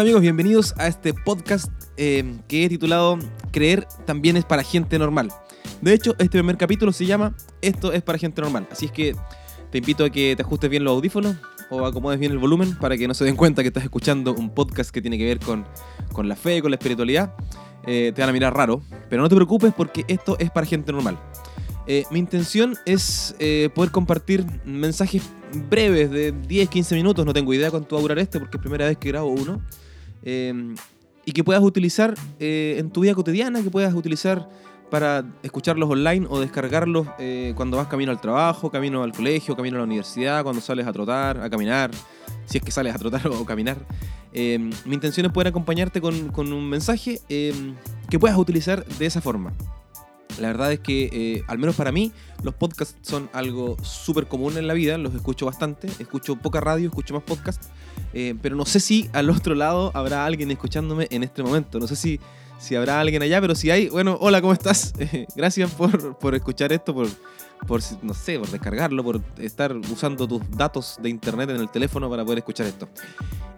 Hola amigos, bienvenidos a este podcast eh, que he titulado Creer también es para gente normal. De hecho, este primer capítulo se llama Esto es para gente normal. Así es que te invito a que te ajustes bien los audífonos o acomodes bien el volumen para que no se den cuenta que estás escuchando un podcast que tiene que ver con, con la fe, con la espiritualidad. Eh, te van a mirar raro, pero no te preocupes porque esto es para gente normal. Eh, mi intención es eh, poder compartir mensajes breves de 10-15 minutos, no tengo idea cuánto va a durar este porque es primera vez que grabo uno, eh, y que puedas utilizar en tu vida cotidiana, que puedas utilizar para escucharlos online o descargarlos cuando vas camino al trabajo, camino al colegio, camino a la universidad, cuando sales a trotar, a caminar, si es que sales a trotar o caminar. mi intención es poder acompañarte con, con un mensaje que puedas utilizar de esa forma. La verdad es que, eh, al menos para mí, los podcasts son algo súper común en la vida, los escucho bastante, escucho poca radio, escucho más podcasts, eh, pero no sé si al otro lado habrá alguien escuchándome en este momento, no sé si, si habrá alguien allá, pero si hay, bueno, hola, ¿cómo estás? gracias por, por, escuchar esto, por, por, no sé, por descargarlo, por estar usando tus datos de internet en el teléfono para poder escuchar esto.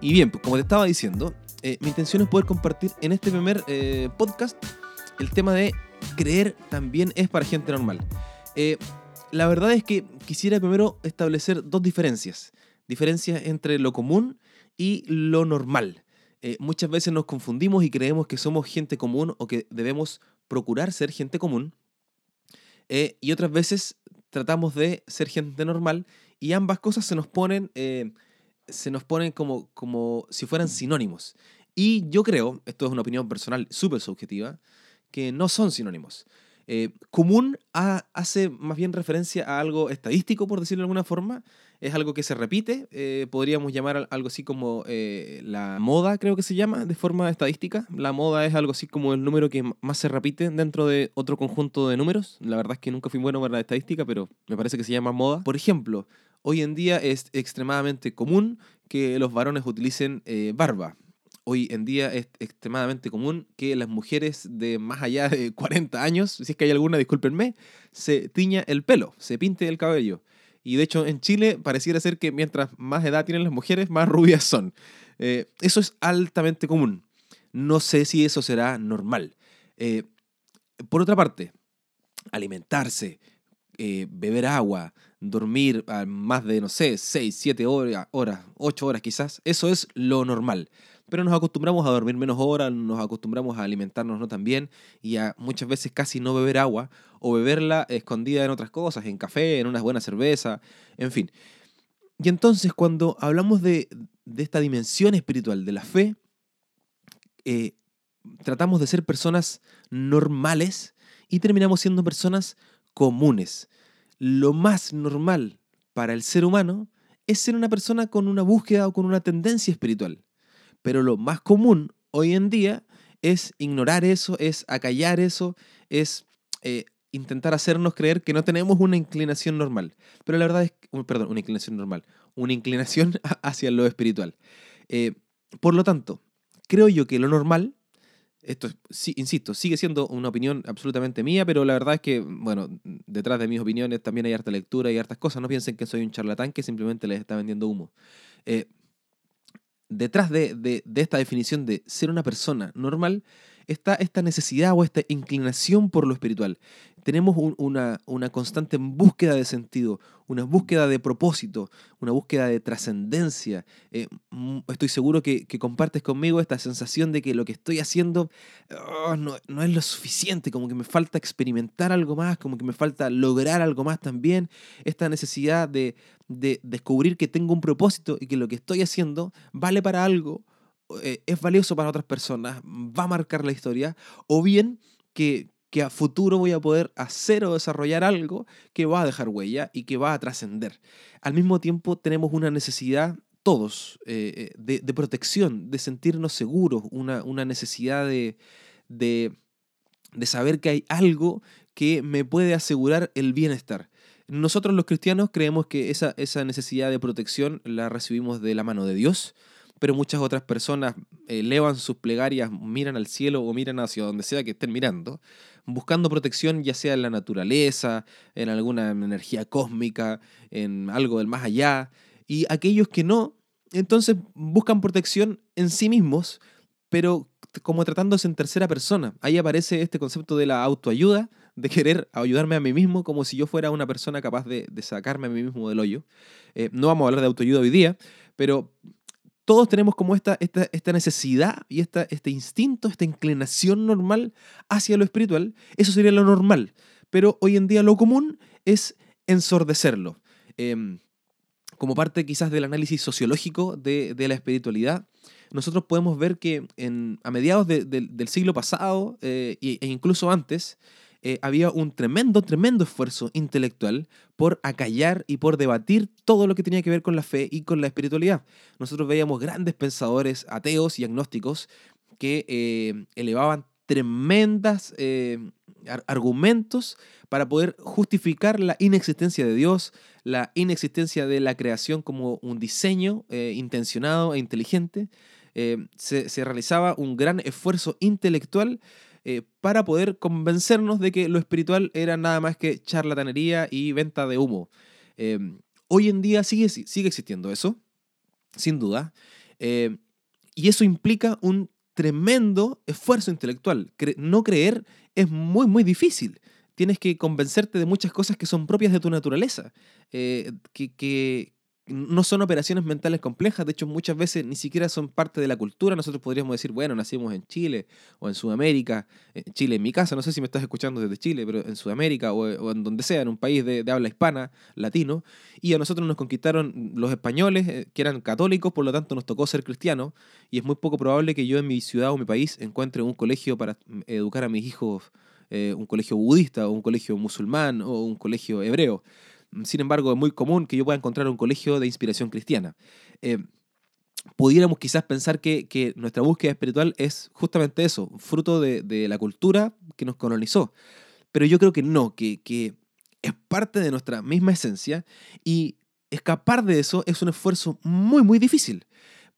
Y bien, pues como te estaba diciendo, eh, mi intención es poder compartir en este primer podcast el tema de creer también es para gente normal. Eh, la verdad es que quisiera primero establecer dos diferencias. Diferencias entre lo común y lo normal. Eh, muchas veces nos confundimos y creemos que somos gente común o que debemos procurar ser gente común. Eh, y otras veces tratamos de ser gente normal y ambas cosas se nos ponen, se nos ponen como, como si fueran sinónimos. Y yo creo, esto es una opinión personal súper subjetiva, que no son sinónimos. Eh, común hace más bien referencia a algo estadístico, por decirlo de alguna forma. Es algo que se repite. Eh, podríamos llamar algo así como eh, la moda, creo que se llama, de forma estadística. La moda es algo así como el número que más se repite dentro de otro conjunto de números. La verdad es que nunca fui bueno para la estadística, pero me parece que se llama moda. Por ejemplo, hoy en día es extremadamente común que los varones utilicen barba hoy en día es extremadamente común que las mujeres de más allá de 40 años, si es que hay alguna, discúlpenme, se tiña el pelo, se pinte el cabello. Y de hecho en Chile pareciera ser que mientras más edad tienen las mujeres, más rubias son. Eh, eso es altamente común. No sé si eso será normal. Eh, por otra parte, alimentarse, eh, beber agua, dormir más de, no sé, 6, 7 horas, horas, 8 horas quizás, eso es lo normal pero nos acostumbramos a dormir menos horas, nos acostumbramos a alimentarnos no tan bien y a muchas veces casi no beber agua o beberla escondida en otras cosas, en café, en una buena cerveza, en fin. Y entonces cuando hablamos de, esta dimensión espiritual de la fe, eh, tratamos de ser personas normales y terminamos siendo personas comunes. Lo más normal para el ser humano es ser una persona con una búsqueda o con una tendencia espiritual. Pero lo más común hoy en día es ignorar eso, es acallar eso, es eh, intentar hacernos creer que no tenemos una inclinación normal. Pero la verdad es, perdón, una inclinación normal, una inclinación hacia lo espiritual. Eh, por lo tanto, creo yo que lo normal, esto, sí, insisto, sigue siendo una opinión absolutamente mía, pero la verdad es que, bueno, detrás de mis opiniones también hay harta lectura y hartas cosas. No piensen que soy un charlatán que simplemente les está vendiendo humo. Eh, detrás de, esta definición de ser una persona normal está esta necesidad o esta inclinación por lo espiritual. Tenemos una, constante búsqueda de sentido, una búsqueda de propósito, una búsqueda de trascendencia. Eh, mm, estoy seguro que, compartes conmigo esta sensación de que lo que estoy haciendo oh, no, es lo suficiente, como que me falta experimentar algo más, como que me falta lograr algo más también. Esta necesidad de, de descubrir que tengo un propósito y que lo que estoy haciendo vale para algo eh, es valioso para otras personas, va a marcar la historia, o bien que, que a futuro voy a poder hacer o desarrollar algo que va a dejar huella y que va a trascender. Al mismo tiempo tenemos una necesidad todos eh, eh, de, protección, de sentirnos seguros, una, una necesidad de, de, saber que hay algo que me puede asegurar el bienestar. Nosotros los cristianos creemos que esa, esa necesidad de protección la recibimos de la mano de Dios, pero muchas otras personas elevan sus plegarias, miran al cielo o miran hacia donde sea que estén mirando, buscando protección ya sea en la naturaleza, en alguna energía cósmica, en algo del más allá. Y aquellos que no, entonces buscan protección en sí mismos, pero como tratándose en tercera persona. Ahí aparece este concepto de la autoayuda, de querer ayudarme a mí mismo como si yo fuera una persona capaz de, sacarme a mí mismo del hoyo. Eh, no vamos a hablar de autoayuda hoy día, pero todos tenemos como esta, esta, esta necesidad y esta, este instinto, esta inclinación normal hacia lo espiritual. Eso sería lo normal. Pero hoy en día lo común es ensordecerlo. Em, como parte quizás del análisis sociológico de, de la espiritualidad, nosotros podemos ver que en, a mediados del siglo pasado eh, e incluso antes, eh, había un tremendo, tremendo esfuerzo intelectual por acallar y por debatir todo lo que tenía que ver con la fe y con la espiritualidad. Nosotros veíamos grandes pensadores ateos y agnósticos que eh, elevaban tremendas argumentos para poder justificar la inexistencia de Dios, la inexistencia de la creación como un diseño intencionado e inteligente, eh, se, realizaba un gran esfuerzo intelectual eh, para poder convencernos de que lo espiritual era nada más que charlatanería y venta de humo. Eh, hoy en día sigue, sigue existiendo eso, sin duda, y eso implica un tremendo esfuerzo intelectual. no creer es muy, muy difícil tienes que convencerte de muchas cosas que son propias de tu naturaleza, que, que, no son operaciones mentales complejas, de hecho muchas veces ni siquiera son parte de la cultura, nosotros podríamos decir, bueno, nacimos en Chile o en Sudamérica, en Chile en mi casa, no sé si me estás escuchando desde Chile, pero en Sudamérica o, en donde sea, en un país de, habla hispana, latino, y a nosotros nos conquistaron los españoles, eh, que eran católicos, por lo tanto nos tocó ser cristianos, y es muy poco probable que yo en mi ciudad o mi país encuentre un colegio para mm, educar a mis hijos, eh, un colegio budista o un colegio musulmán o un colegio hebreo. Sin embargo, es muy común que yo pueda encontrar un colegio de inspiración cristiana. Eh, pudiéramos quizás pensar que, nuestra búsqueda espiritual es justamente eso, fruto de, la cultura que nos colonizó. Pero yo creo que no, que, que es parte de nuestra misma esencia y escapar de eso es un esfuerzo muy, muy difícil.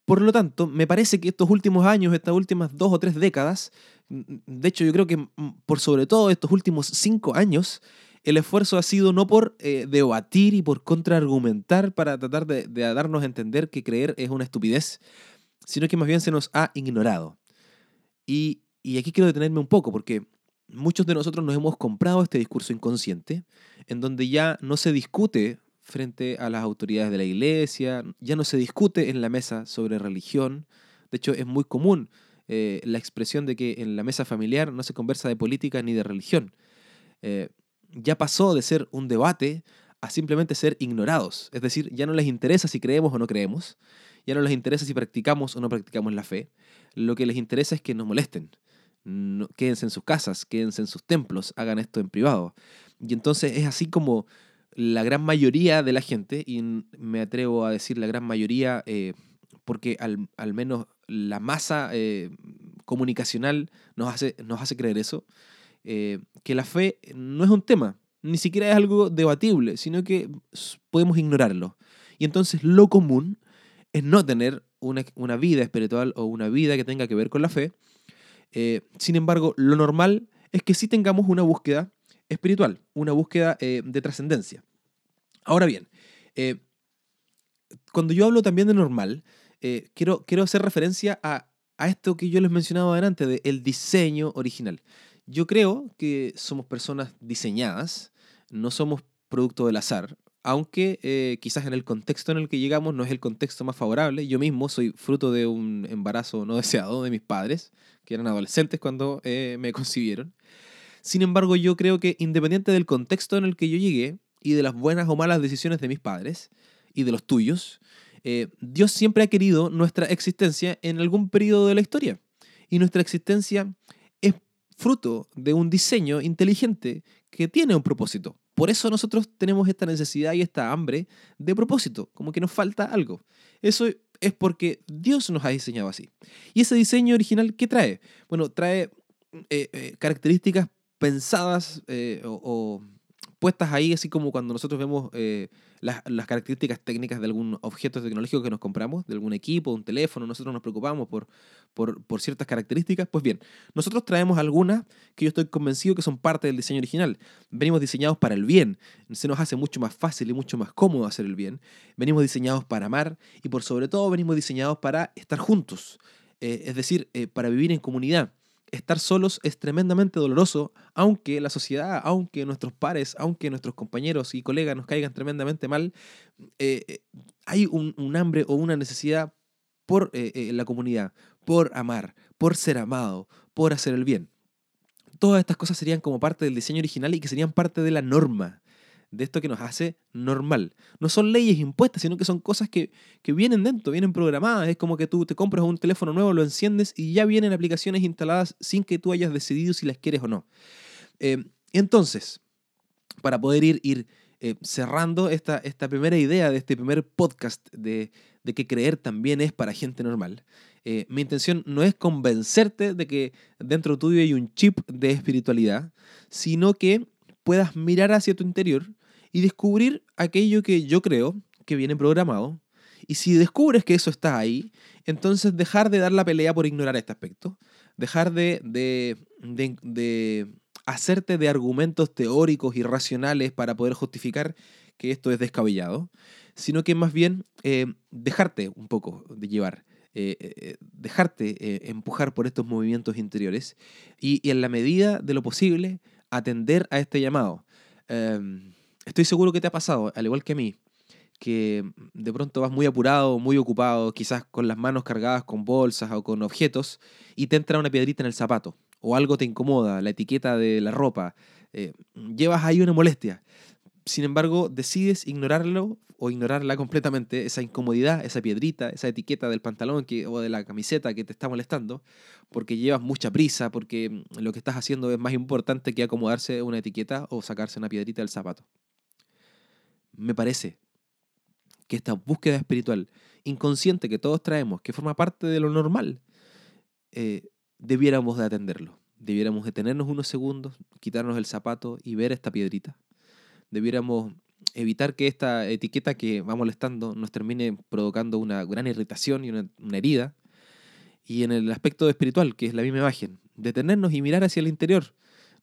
Por lo tanto, me parece que estos últimos años, estas últimas dos o tres décadas, de hecho yo creo que por sobre todo estos últimos cinco años, el esfuerzo ha sido no por eh, debatir y por contraargumentar para tratar de, darnos a entender que creer es una estupidez, sino que más bien se nos ha ignorado. Y, aquí quiero detenerme un poco, porque muchos de nosotros nos hemos comprado este discurso inconsciente, en donde ya no se discute frente a las autoridades de la iglesia, ya no se discute en la mesa sobre religión. De hecho, es muy común eh, la expresión de que en la mesa familiar no se conversa de política ni de religión. Eh, ya pasó de ser un debate a simplemente ser ignorados. Es decir, ya no les interesa si creemos o no creemos, ya no les interesa si practicamos o no practicamos la fe. Lo que les interesa es que nos molesten. quédense en sus casas, quédense en sus templos, hagan esto en privado. Y entonces es así como la gran mayoría de la gente, y me atrevo a decir la gran mayoría, eh, porque al, menos la masa eh, comunicacional nos hace, nos hace creer eso, eh, que la fe no es un tema, ni siquiera es algo debatible, sino que podemos ignorarlo. Y entonces lo común es no tener una, vida espiritual o una vida que tenga que ver con la fe. Eh, sin embargo, lo normal es que sí tengamos una búsqueda espiritual, una búsqueda eh, de trascendencia. Ahora bien, cuando yo hablo también de normal, quiero, quiero hacer referencia a, a, esto que yo les mencionaba adelante, del el diseño original. Yo creo que somos personas diseñadas, no somos producto del azar, aunque eh, quizás en el contexto en el que llegamos no es el contexto más favorable. Yo mismo soy fruto de un embarazo no deseado de mis padres, que eran adolescentes cuando eh, me concibieron. Sin embargo, yo creo que independiente del contexto en el que yo llegué y de las buenas o malas decisiones de mis padres y de los tuyos, eh, Dios siempre ha querido nuestra existencia en algún periodo de la historia. Y nuestra existencia fruto de un diseño inteligente que tiene un propósito. Por eso nosotros tenemos esta necesidad y esta hambre de propósito, como que nos falta algo. Eso es porque Dios nos ha diseñado así. ¿Y ese diseño original qué trae? Bueno, trae eh, eh, características pensadas eh, o, puestas ahí, así como cuando nosotros vemos eh, las, características técnicas de algún objeto tecnológico que nos compramos, de algún equipo, un teléfono, nosotros nos preocupamos por, por, por, ciertas características. Pues bien, nosotros traemos algunas que yo estoy convencido que son parte del diseño original. Venimos diseñados para el bien, se nos hace mucho más fácil y mucho más cómodo hacer el bien. Venimos diseñados para amar y por sobre todo venimos diseñados para estar juntos, eh, es decir, eh, para vivir en comunidad estar solos es tremendamente doloroso, aunque la sociedad, aunque nuestros pares, aunque nuestros compañeros y colegas nos caigan tremendamente mal, eh, eh, hay un, hambre o una necesidad por eh, la comunidad, por amar, por ser amado, por hacer el bien. Todas estas cosas serían como parte del diseño original y que serían parte de la norma de esto que nos hace normal. No son leyes impuestas, sino que son cosas que, vienen dentro, vienen programadas. Es como que tú te compras un teléfono nuevo, lo enciendes y ya vienen aplicaciones instaladas sin que tú hayas decidido si las quieres o no. Eh, entonces, para poder ir, ir eh, cerrando esta, esta primera idea de este primer podcast de, que creer también es para gente normal, eh, mi intención no es convencerte de que dentro tuyo hay un chip de espiritualidad, sino que puedas mirar hacia tu interior y descubrir aquello que yo creo que viene programado. Y si descubres que eso está ahí, entonces dejar de dar la pelea por ignorar este aspecto, dejar de, de, hacerte de argumentos teóricos y racionales para poder justificar que esto es descabellado, sino que más bien eh, dejarte un poco de llevar. Eh, eh, dejarte empujar por estos movimientos interiores y, y, en la medida de lo posible atender a este llamado. Em, estoy seguro que te ha pasado, al igual que a mí, que de pronto vas muy apurado, muy ocupado, quizás con las manos cargadas con bolsas o con objetos, y te entra una piedrita en el zapato, o algo te incomoda, la etiqueta de la ropa, eh, llevas ahí una molestia. Sin embargo, decides ignorarlo o ignorarla completamente, esa incomodidad, esa piedrita, esa etiqueta del pantalón o de la camiseta que te está molestando, porque llevas mucha prisa, porque lo que estás haciendo es más importante que acomodarse una etiqueta o sacarse una piedrita del zapato me parece que esta búsqueda espiritual inconsciente que todos traemos, que forma parte de lo normal, eh, debiéramos de atenderlo. Debiéramos detenernos unos segundos, quitarnos el zapato y ver esta piedrita. Debiéramos evitar que esta etiqueta que va molestando nos termine provocando una gran irritación y una, una herida. Y en el aspecto espiritual, que es la misma imagen, detenernos y mirar hacia el interior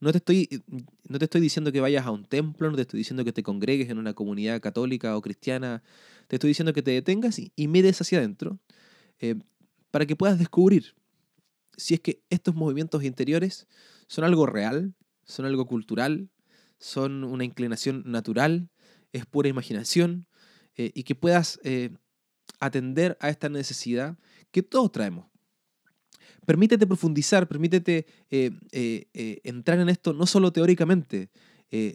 no te, estoy, no te estoy diciendo que vayas a un templo, no te estoy diciendo que te congregues en una comunidad católica o cristiana, te estoy diciendo que te detengas y, mires hacia adentro eh, para que puedas descubrir si es que estos movimientos interiores son algo real, son algo cultural, son una inclinación natural, es pura imaginación, eh, y que puedas eh, atender a esta necesidad que todos traemos permítete profundizar, permítete eh, eh, eh, entrar en esto no solo teóricamente,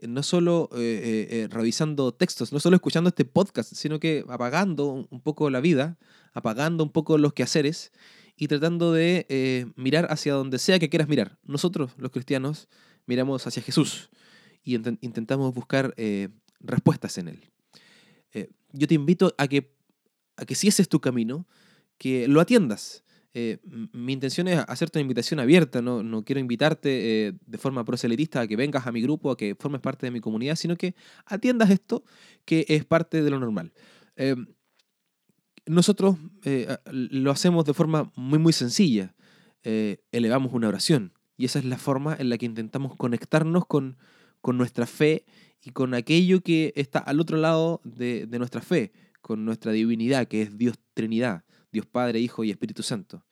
no solo revisando textos, no solo escuchando este podcast, sino que apagando un poco la vida, apagando un poco los quehaceres y tratando de mirar hacia donde sea que quieras mirar. Nosotros, los cristianos, miramos hacia Jesús y intentamos buscar respuestas en Él. yo te invito a que, a que si ese es tu camino, que lo atiendas, eh, mi intención es hacerte una invitación abierta, no, quiero invitarte eh, de forma proselitista a que vengas a mi grupo, a que formes parte de mi comunidad, sino que atiendas esto que es parte de lo normal. Eh, nosotros lo hacemos de forma muy, muy sencilla. elevamos una oración y esa es la forma en la que intentamos conectarnos con, nuestra fe y con aquello que está al otro lado de nuestra fe, con nuestra divinidad, que es Dios Trinidad. Dios Padre, Hijo y Espíritu Santo.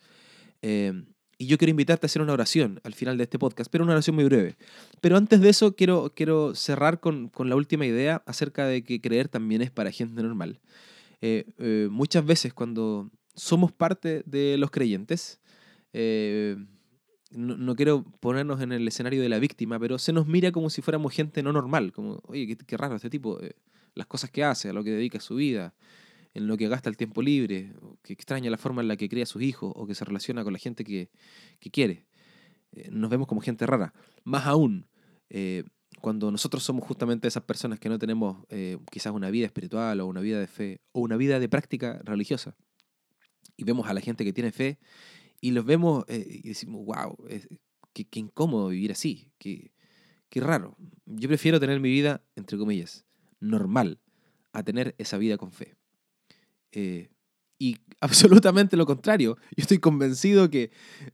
Em, y yo quiero invitarte a hacer una oración al final de este podcast, pero una oración muy breve. Pero antes de eso, quiero, quiero cerrar con, con la última idea acerca de que creer también es para gente normal. Eh, eh, muchas veces cuando somos parte de los creyentes, eh, no, quiero ponernos en el escenario de la víctima, pero se nos mira como si fuéramos gente no normal, como, oye, qué, qué raro este tipo, las cosas que hace, a lo que dedica su vida, en lo que gasta el tiempo libre, que extraña la forma en la que cría a sus hijos o que se relaciona con la gente que, quiere. Eh, nos vemos como gente rara. Más aún, eh, cuando nosotros somos justamente esas personas que no tenemos eh, quizás una vida espiritual o una vida de fe o una vida de práctica religiosa. Y vemos a la gente que tiene fe y los vemos y decimos, wow, qué, incómodo vivir así, qué, Qué raro. Yo prefiero tener mi vida, entre comillas, normal, a tener esa vida con fe. Eh, y absolutamente lo contrario. Yo estoy convencido que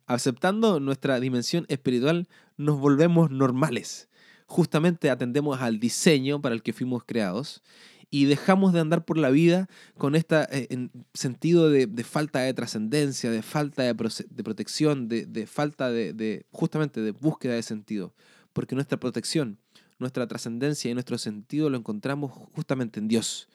aceptando nuestra dimensión espiritual nos volvemos normales. Justamente atendemos al diseño para el que fuimos creados y dejamos de andar por la vida con este sentido de, falta de trascendencia, de falta de, protección, de, falta de, justamente de búsqueda de sentido. Porque nuestra protección, nuestra trascendencia y nuestro sentido lo encontramos justamente en Dios,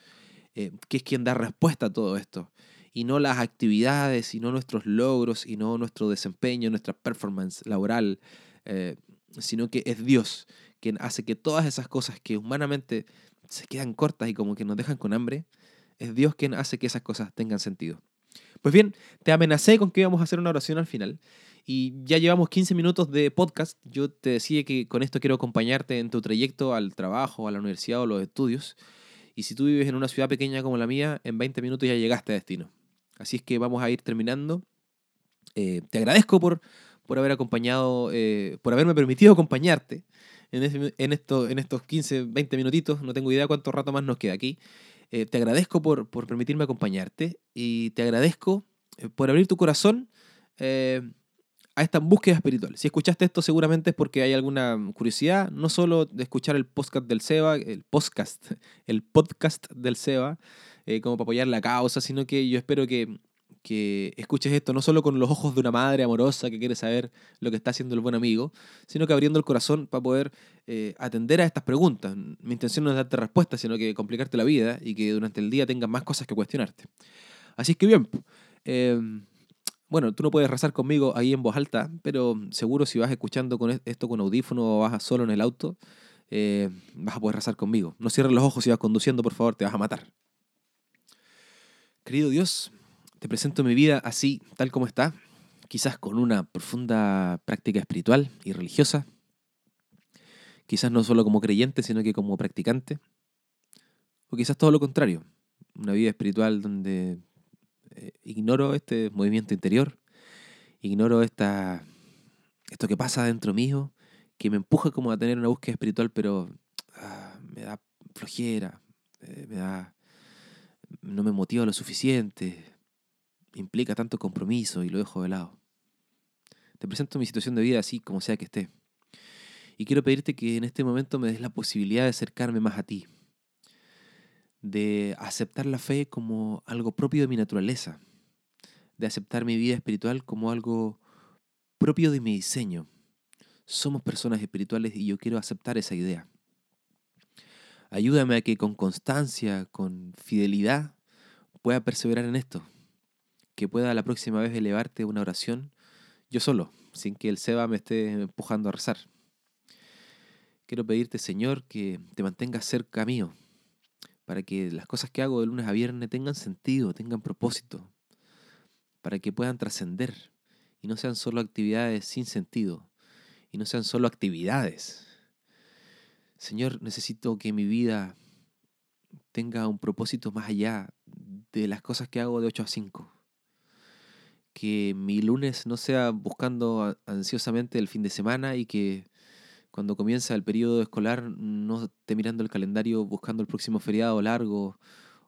eh, que es quien da respuesta a todo esto y no las actividades, y no nuestros logros, y no nuestro desempeño, nuestra performance laboral, eh, sino que es Dios quien hace que todas esas cosas que humanamente se quedan cortas y como que nos dejan con hambre, es Dios quien hace que esas cosas tengan sentido. Pues bien, te amenacé con que íbamos a hacer una oración al final y ya llevamos 15 minutos de podcast. Yo te decía que con esto quiero acompañarte en tu trayecto al trabajo, a la universidad o los estudios. Y si tú vives en una ciudad pequeña como la mía, en 20 minutos ya llegaste a destino. Así es que vamos a ir terminando. Eh, te agradezco por, por haber acompañado, eh, por haberme permitido acompañarte en, en, esto, en estos 15, 20 minutitos. No tengo idea cuánto rato más nos queda aquí. Eh, te agradezco por, por, permitirme acompañarte y te agradezco por abrir tu corazón a esta búsqueda espiritual. Si escuchaste esto seguramente es porque hay alguna curiosidad, no solo de escuchar el podcast del SEBA, el podcast, el podcast del SEBA, eh, como para apoyar la causa, sino que yo espero que, que escuches esto no solo con los ojos de una madre amorosa que quiere saber lo que está haciendo el buen amigo, sino que abriendo el corazón para poder eh, atender a estas preguntas. Mi intención no es darte respuestas, sino que complicarte la vida y que durante el día tengas más cosas que cuestionarte. Así que bien, em, bueno, tú no puedes rezar conmigo ahí en voz alta, pero seguro si vas escuchando con esto con audífono o vas solo en el auto, eh, vas a poder rezar conmigo. No cierres los ojos si vas conduciendo, por favor, te vas a matar. Querido Dios, te presento mi vida así, tal como está, quizás con una profunda práctica espiritual y religiosa, quizás no solo como creyente, sino que como practicante, o quizás todo lo contrario, una vida espiritual donde eh, ignoro este movimiento interior, ignoro esta, esto que pasa dentro mío, que me empuja como a tener una búsqueda espiritual, pero ah, me da flojera, eh, me da no me motiva lo suficiente, implica tanto compromiso y lo dejo de lado. Te presento mi situación de vida así como sea que esté. Y quiero pedirte que en este momento me des la posibilidad de acercarme más a ti, de aceptar la fe como algo propio de mi naturaleza, de aceptar mi vida espiritual como algo propio de mi diseño. Somos personas espirituales y yo quiero aceptar esa idea. Ayúdame a que con constancia, con fidelidad, pueda perseverar en esto. Que pueda la próxima vez elevarte una oración yo solo, sin que el Seba me esté empujando a rezar. Quiero pedirte, Señor, que te mantengas cerca mío, para que las cosas que hago de lunes a viernes tengan sentido, tengan propósito, para que puedan trascender y no sean solo actividades sin sentido, y no sean solo actividades, Señor, necesito que mi vida tenga un propósito más allá de las cosas que hago de 8 a 5. Que mi lunes no sea buscando ansiosamente el fin de semana y que cuando comienza el periodo escolar no esté mirando el calendario buscando el próximo feriado largo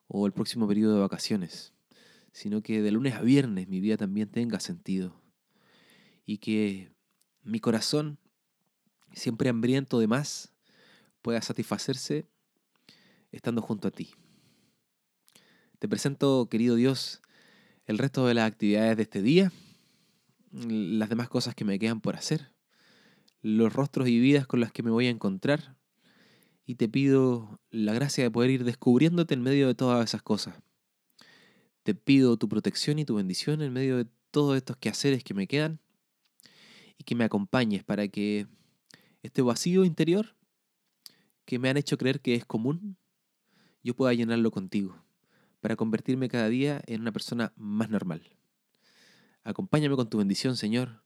o el próximo periodo de vacaciones, sino que de lunes a viernes mi vida también tenga sentido y que mi corazón, siempre hambriento de más, pueda satisfacerse estando junto a ti. Te presento, querido Dios, el resto de las actividades de este día, las demás cosas que me quedan por hacer, los rostros y vidas con las que me voy a encontrar, y te pido la gracia de poder ir descubriéndote en medio de todas esas cosas. Te pido tu protección y tu bendición en medio de todos estos quehaceres que me quedan, y que me acompañes para que este vacío interior que me han hecho creer que es común, yo pueda llenarlo contigo, para convertirme cada día en una persona más normal. Acompáñame con tu bendición, Señor.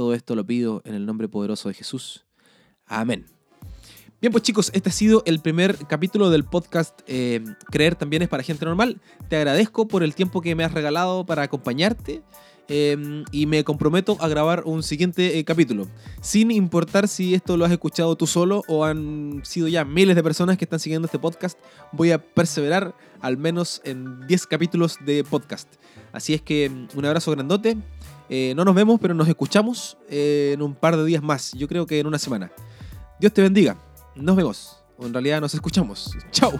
Todo esto lo pido en el nombre poderoso de Jesús. Amén. Bien, pues chicos, este ha sido el primer capítulo del podcast eh, Creer también es para gente normal. Te agradezco por el tiempo que me has regalado para acompañarte. eh, y me comprometo a grabar un siguiente eh, capítulo. Sin importar si esto lo has escuchado tú solo o han sido ya miles de personas que están siguiendo este podcast, voy a perseverar al menos en 10 capítulos de podcast. Así es que un abrazo grandote. Eh, no nos vemos, pero nos escuchamos eh, en un par de días más. Yo creo que en una semana. Dios te bendiga. Nos vemos. En realidad nos escuchamos. Chao.